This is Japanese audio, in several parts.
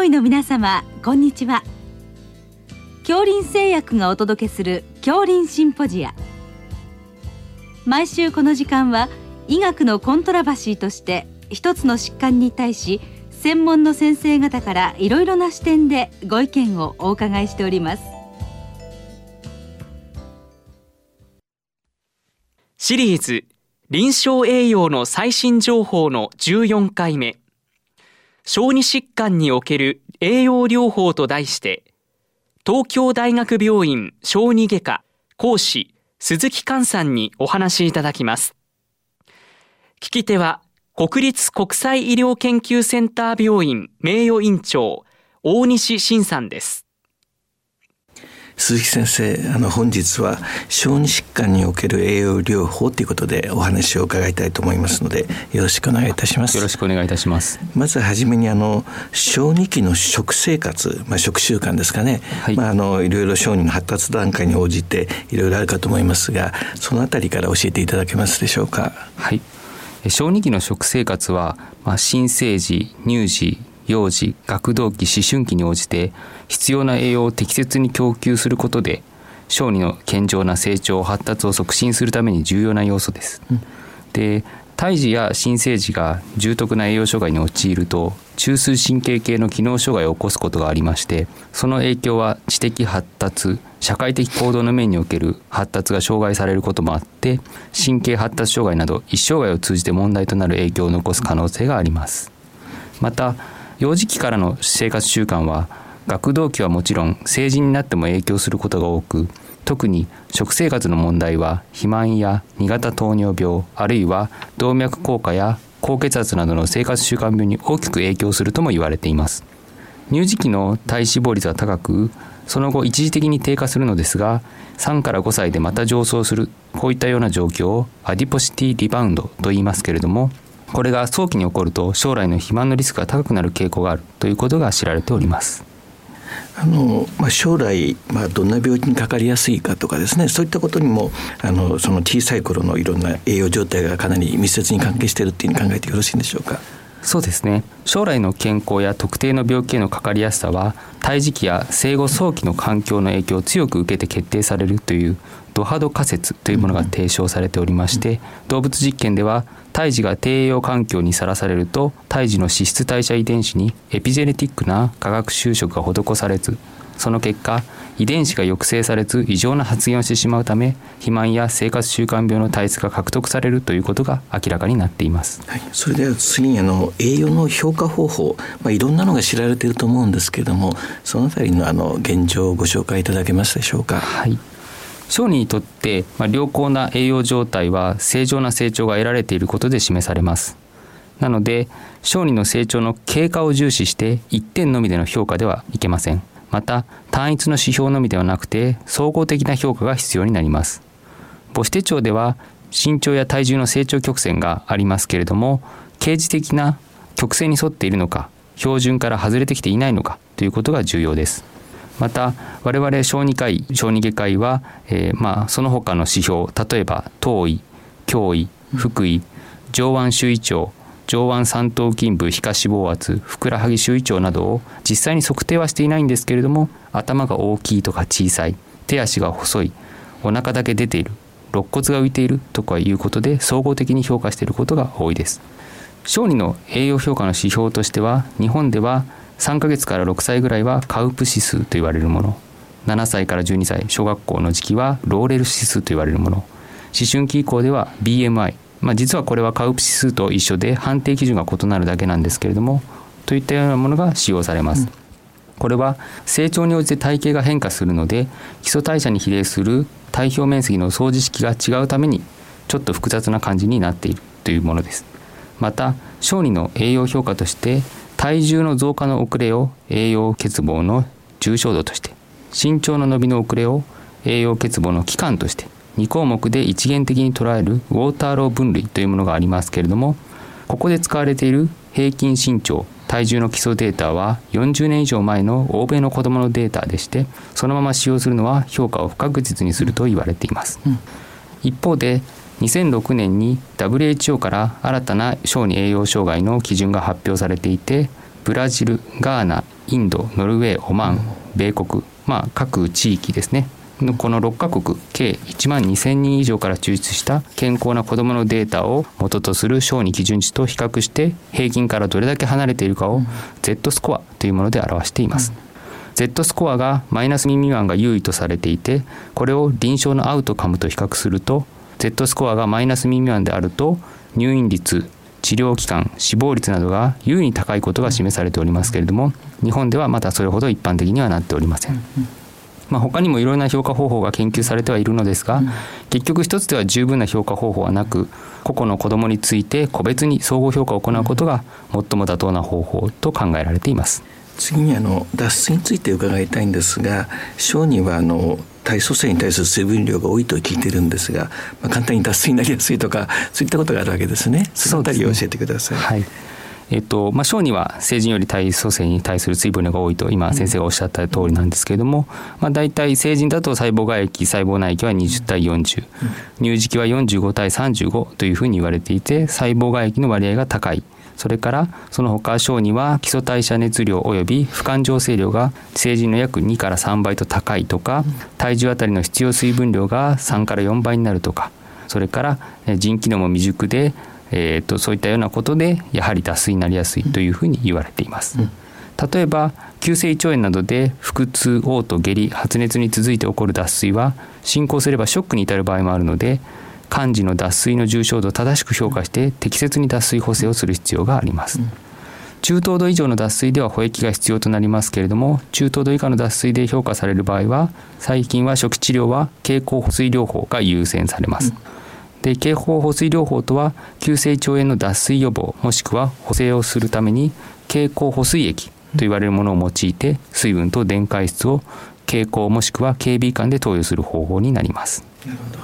医の皆様こんにちは恐林製薬がお届けする恐林シンポジア毎週この時間は医学のコントラバシーとして一つの疾患に対し専門の先生方からいろいろな視点でご意見をお伺いしておりますシリーズ臨床栄養の最新情報の14回目小児疾患における栄養療法と題して東京大学病院小児外科講師鈴木寛さんにお話いただきます。聞き手は国立国際医療研究センター病院名誉院長大西晋さんです。鈴木先生あの本日は小児疾患における栄養療法ということでお話を伺いたいと思いますのでよろしくお願いいたします。よろしくお願いいたします。まずはじめにあの小児期の食生活、まあ、食習慣ですかね、はい。まあ、あのいろいろ小児の発達段階に応じていろいろあるかと思いますがそのあたりから教えていただけますでしょうか。はい。小児期の食生活は、まあ、新生児乳児幼児学童期思春期に応じて必要な栄養を適切に供給することで小児の健常な成長発達を促進するために重要な要素です。うん、で胎児や新生児が重篤な栄養障害に陥ると中枢神経系の機能障害を起こすことがありましてその影響は知的発達社会的行動の面における発達が障害されることもあって神経発達障害など一生涯を通じて問題となる影響を残す可能性がありますまた幼児期からの生活習慣は学童期はもちろん成人になっても影響することが多く特に食生活の問題は肥満や2型糖尿病あるいは動脈硬化や高血圧などの生活習慣病に大きく影響するとも言われています。乳児期の体脂肪率は高くその後一時的に低下するのですが3から5歳でまた上昇するこういったような状況をアディポシティリバウンドと言いますけれどもこれが早期に起こると将来の肥満のリスクが高くなる傾向があるということが知られております。あのまあ、将来、まあ、どんな病気にかかりやすいかとかですねそういったことにもあのその小さい頃のいろんな栄養状態がかなり密接に関係しているっていうふうに考えてよろしいんでしょうか？そうですね将来の健康や特定の病気へのかかりやすさは胎児期や生後早期の環境の影響を強く受けて決定されるというドハド仮説というものが提唱されておりまして、動物実験では胎児が低栄養環境にさらされると胎児の脂質代謝遺伝子にエピジェネティックな化学修飾が施されずその結果遺伝子が抑制されず異常な発現をしてしまうため肥満や生活習慣病の体質が獲得されるということが明らかになっています、はい、それでは次にあの栄養の評価方法、まあ、いろんなのが知られていると思うんですけれどもそのあたりのあの現状をご紹介いただけますでしょうか？はい小児にとって、まあ、良好な栄養状態は正常な成長が得られていることで示されます。なので小児の成長の経過を重視して1点のみでの評価ではいけません。また単一の指標のみではなくて総合的な評価が必要になります。母子手帳では身長や体重の成長曲線がありますけれども刑事的な曲線に沿っているのか標準から外れてきていないのかということが重要です。また我々小児科医小児外科医は、えー、まあその他の指標例えば頭位胸位腹囲上腕周囲長上腕三頭筋部皮下脂肪圧ふくらはぎ周囲長などを実際に測定はしていないんですけれども頭が大きいとか小さい手足が細いお腹だけ出ている肋骨が浮いているとかいうことで総合的に評価していることが多いです。小児の栄養評価の指標としては日本では3ヶ月から6歳ぐらいはカウプ指数と言われるもの7歳から12歳小学校の時期はローレル指数と言われるもの思春期以降では BMI まあ、実はこれはカウプ指数と一緒で判定基準が異なるだけなんですけれどもといったようなものが使用されます。これは成長に応じて体型が変化するので基礎代謝に比例する体表面積の相似式が違うためにちょっと複雑な感じになっているというものです。また小児の栄養評価として体重の増加の遅れを栄養欠乏の重症度として身長の伸びの遅れを栄養欠乏の期間として2項目で一元的に捉えるウォーターロー分類というものがありますけれどもここで使われている平均身長体重の基礎データは40年以上前の欧米の子どものデータでしてそのまま使用するのは評価を不確実にすると言われています、うん、一方で2006年に WHO から新たな小児栄養障害の基準が発表されていてブラジルガーナインドノルウェーオマーン米国、まあ、各地域ですねのこの6カ国計1万2000人以上から抽出した健康な子どものデータを元とする小児基準値と比較して平均からどれだけ離れているかを Z スコアというもので表しています。Z スコアがマイナス未満が優位とされていてこれを臨床のアウトカムと比較すると Z スコアがマイナス未満であると入院率治療期間死亡率などが優位に高いことが示されておりますけれども日本ではまだそれほど一般的にはなっておりません。まあ、他にもいろいろな評価方法が研究されてはいるのですが、結局一つでは十分な評価方法はなく個々の子どもについて個別に総合評価を行うことが最も妥当な方法と考えられています。次にあの脱水について伺いたいんですが小児はあの体組成に対する水分量が多いと聞いてるんですが、まあ、簡単に脱水になりやすいとかそういったことがあるわけですね。そのあたりを教えてください。はい。えっとまあ、小児は成人より体組成に対する水分量が多いと今先生がおっしゃった通りなんですけれども、まあ、大体成人だと細胞外液細胞内液は20対40、乳児期は45対35というふうに言われていて細胞外液の割合が高いそれからその他小児は基礎代謝熱量及び不感情性量が成人の約2から3倍と高いとか体重あたりの必要水分量が3から4倍になるとかそれから腎機能も未熟で、えーと、そういったようなことでやはり脱水になりやすいというふうに言われています。例えば急性胃腸炎などで腹痛嘔吐下痢発熱に続いて起こる脱水は進行すればショックに至る場合もあるので患児の脱水の重症度を正しく評価して適切に脱水補正をする必要があります。中等度以上の脱水では保液が必要となりますけれども中等度以下の脱水で評価される場合は最近は初期治療は経口補水療法が優先されます。で経口補水療法とは急性腸炎の脱水予防もしくは補正をするために経口補水液と言われるものを用いて水分と電解質を経口もしくは経鼻管で投与する方法になります。なるほど。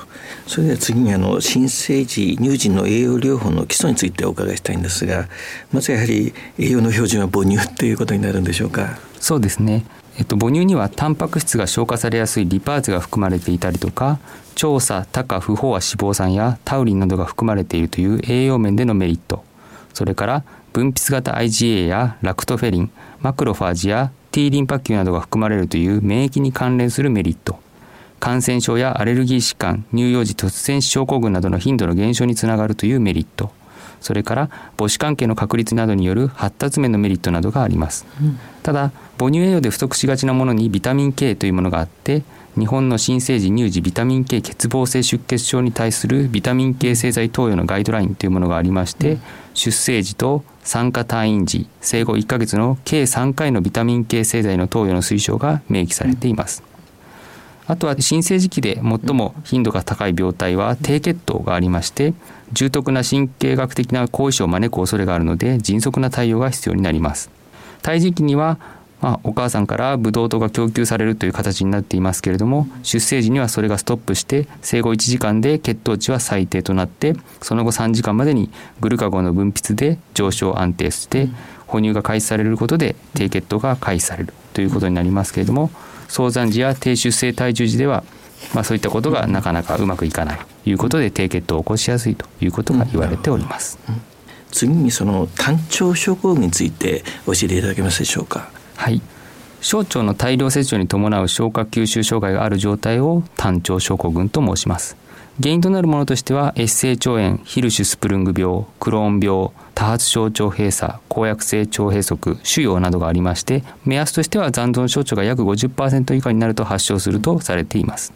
それでは次にあの新生児乳児の栄養療法の基礎についてお伺いしたいんですがまずやはり栄養の標準は母乳ということになるんでしょうか？そうですね。えっと、母乳にはタンパク質が消化されやすいリパーゼが含まれていたりとか調査多価不飽和脂肪酸やタウリンなどが含まれているという栄養面でのメリット。それから分泌型 IgA やラクトフェリンマクロファージや T リンパ球などが含まれるという免疫に関連するメリット。感染症やアレルギー疾患乳幼児突然死症候群などの頻度の減少につながるというメリット。それから母子関係の確立などによる発達面のメリットなどがあります、うん、ただ母乳栄養で不足しがちなものにビタミン K というものがあって日本の新生児乳児ビタミン K 欠乏性出血症に対するビタミン K 製剤投与のガイドラインというものがありまして、うん、出生時と産科退院時生後1ヶ月の計3回のビタミン K 製剤の投与の推奨が明記されています、あとは新生児期で最も頻度が高い病態は低血糖がありまして重篤な神経学的な後遺症を招く恐れがあるので迅速な対応が必要になります。胎児期にはまあ、お母さんからブドウ糖が供給されるという形になっていますけれども出生時にはそれがストップして生後1時間で血糖値は最低となってその後3時間までにグルカゴンの分泌で上昇安定して哺乳が開始されることで低血糖が開始されるということになりますけれども早産時や低出生体重時では、まあ、そういったことがなかなかうまくいかないということで低血糖を起こしやすいということが言われております。次にその単腸症候群について教えていただけますでしょうか？はい。小腸の大量摂取に伴う消化吸収障害がある状態を単腸症候群と申します。原因となるものとしては、越性腸炎、ヒルシュスプルング病、クローン病、多発症腸閉鎖公約性腸閉塞腫瘍などがありまして目安としては残存症状が約50%以下になると発症するとされています。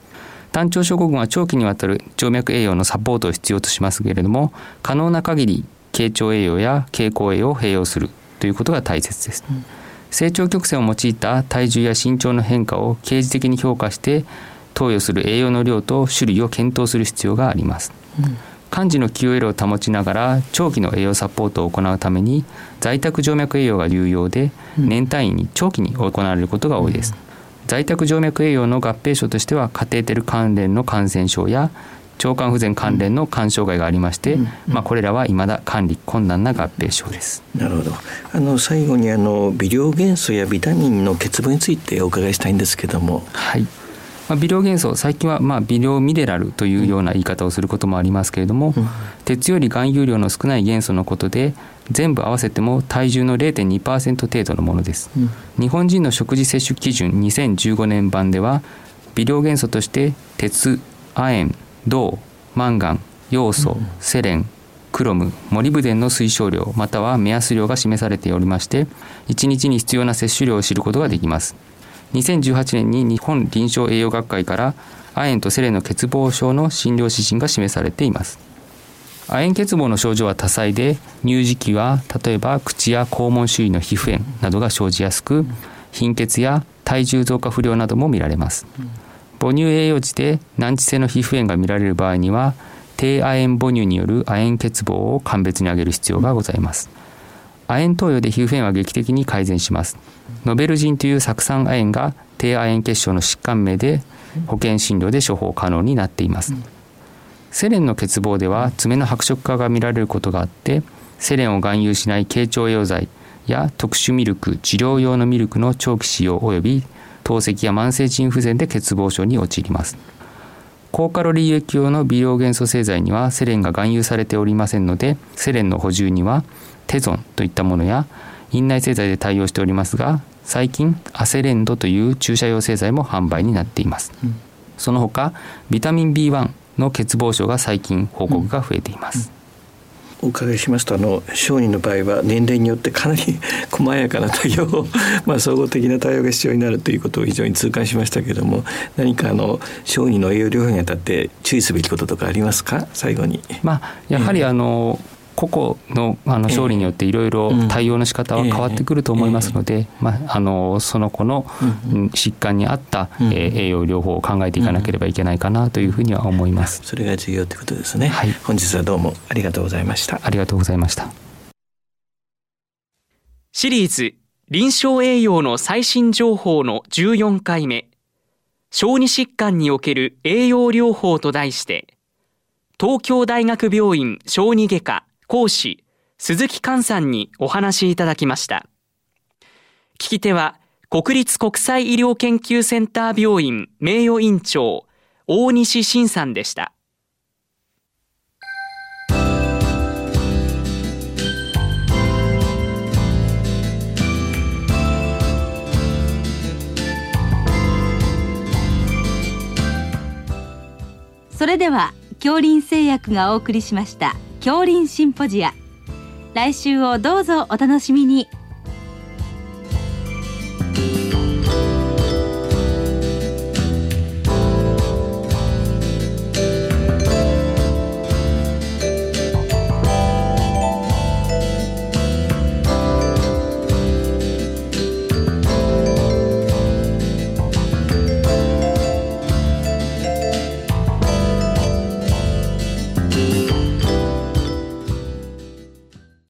単腸症候群は長期にわたる静脈栄養のサポートを必要としますけれども可能な限り経腸栄養や経口栄養を併用するということが大切です、うん、成長曲線を用いた体重や身長の変化を刑事的に評価して投与する栄養の量と種類を検討する必要があります、うん幹事の QL を保ちながら長期の栄養サポートを行うために在宅静脈栄養が有用で年単位に長期に行われることが多いです、在宅静脈栄養の合併症としてはカテーテル関連の感染症や腸管不全関連の肝障害がありまして、まあ、これらは未だ管理困難な合併症です。なるほど。あの最後にあの微量元素やビタミンの欠乏についてお伺いしたいんですけども。はい。まあ、微量元素最近はまあ微量ミネラルというような言い方をすることもありますけれども、うん、鉄より含有量の少ない元素のことで全部合わせても体重の0.2%程度のものです、うん、日本人の食事摂取基準2015年版では微量元素として鉄亜鉛銅マンガン要素、セレンクロムモリブデンの推奨量または目安量が示されておりまして1日に必要な摂取量を知ることができます2018年に日本臨床栄養学会から亜鉛とセレンの欠乏症の診療指針が示されています。亜鉛欠乏の症状は多彩で乳児期は例えば口や肛門周囲の皮膚炎などが生じやすく貧血や体重増加不良なども見られます。母乳栄養時で難治性の皮膚炎が見られる場合には低亜鉛母乳による亜鉛欠乏を鑑別に挙げる必要がございます。亜鉛投与で皮膚炎は劇的に改善します。ノベルジンという酢酸亜鉛が低亜鉛結晶の疾患名で保険診療で処方可能になっています、セレンの欠乏では爪の白色化が見られることがあってセレンを含有しない経腸栄養剤や特殊ミルク治療用のミルクの長期使用及び透析や慢性腎不全で欠乏症に陥ります。高カロリー液用の微量元素製剤にはセレンが含有されておりませんのでセレンの補充にはテゾンといったものや院内製剤で対応しておりますが最近アセレンドという注射用製剤も販売になっています、うん、その他ビタミン B1 の欠乏症が最近報告が増えています、うんお伺いしますとあの小児の場合は年齢によってかなり細やかな対応 まあ総合的な対応が必要になるということを非常に痛感しましたけれども何かあの小児の栄養療法にあたって注意すべきこととかありますか？最後に。まあ、やはりあの、えー個々のあの勝利によっていろいろ対応の仕方は変わってくると思いますので、まあ、あのその子の疾患に合った、え栄養療法を考えていかなければいけないかなというふうには思います。それが重要ということですね。はい、本日はどうもありがとうございました。ありがとうございました。シリーズ臨床栄養の最新情報の14回目小児疾患における栄養療法と題して東京大学病院小児外科講師鈴木寛さんにお話いただきました。聞き手は国立国際医療研究センター病院名誉院長大西晋さんでした。それでは恐林製薬がお送りしました。恐林シンポジア。来週をどうぞお楽しみに。